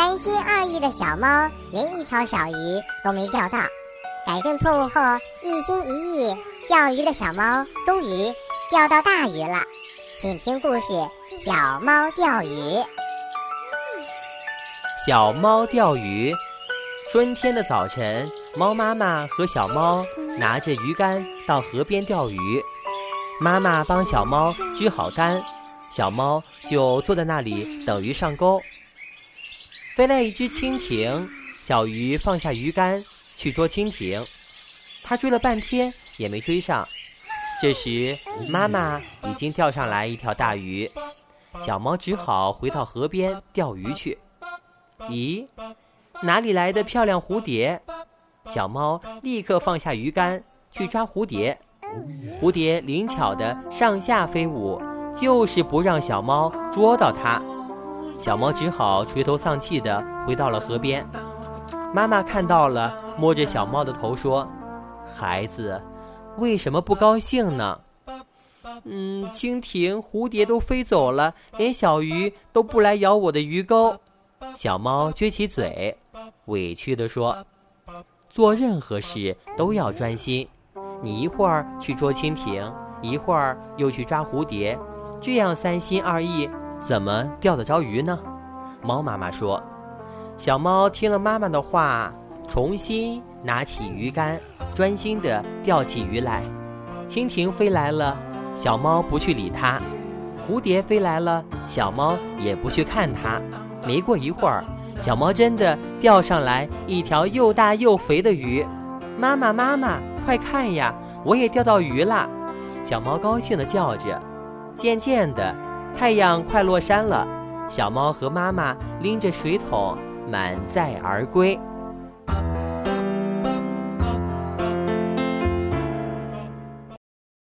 三心二意的小猫连一条小鱼都没钓到。改正错误后，一心一意钓鱼的小猫终于钓到大鱼了。请听故事《小猫钓鱼》。小猫钓鱼。春天的早晨，猫妈妈和小猫拿着鱼竿到河边钓鱼。妈妈帮小猫支好竿，小猫就坐在那里等鱼上钩。飞来一只蜻蜓，小鱼放下鱼竿去捉蜻蜓，它追了半天也没追上。这时，妈妈已经钓上来一条大鱼，小猫只好回到河边钓鱼去。咦？哪里来的漂亮蝴蝶？小猫立刻放下鱼竿去抓蝴蝶。蝴蝶灵巧的上下飞舞，就是不让小猫捉到它。小猫只好垂头丧气的回到了河边。妈妈看到了，摸着小猫的头说：“孩子，为什么不高兴呢？”“嗯，蜻蜓、蝴蝶都飞走了，连小鱼都不来咬我的鱼钩。”小猫撅起嘴。委屈地说：“做任何事都要专心，你一会儿去捉蜻蜓，一会儿又去抓蝴蝶，这样三心二意，怎么钓得着鱼呢？”猫妈妈说。小猫听了妈妈的话，重新拿起鱼竿，专心地钓起鱼来。蜻蜓飞来了，小猫不去理它；蝴蝶飞来了，小猫也不去看它。没过一会儿。小猫真的钓上来一条又大又肥的鱼，妈妈妈妈，快看呀，我也钓到鱼啦！小猫高兴地叫着。渐渐的，太阳快落山了，小猫和妈妈拎着水桶满载而归。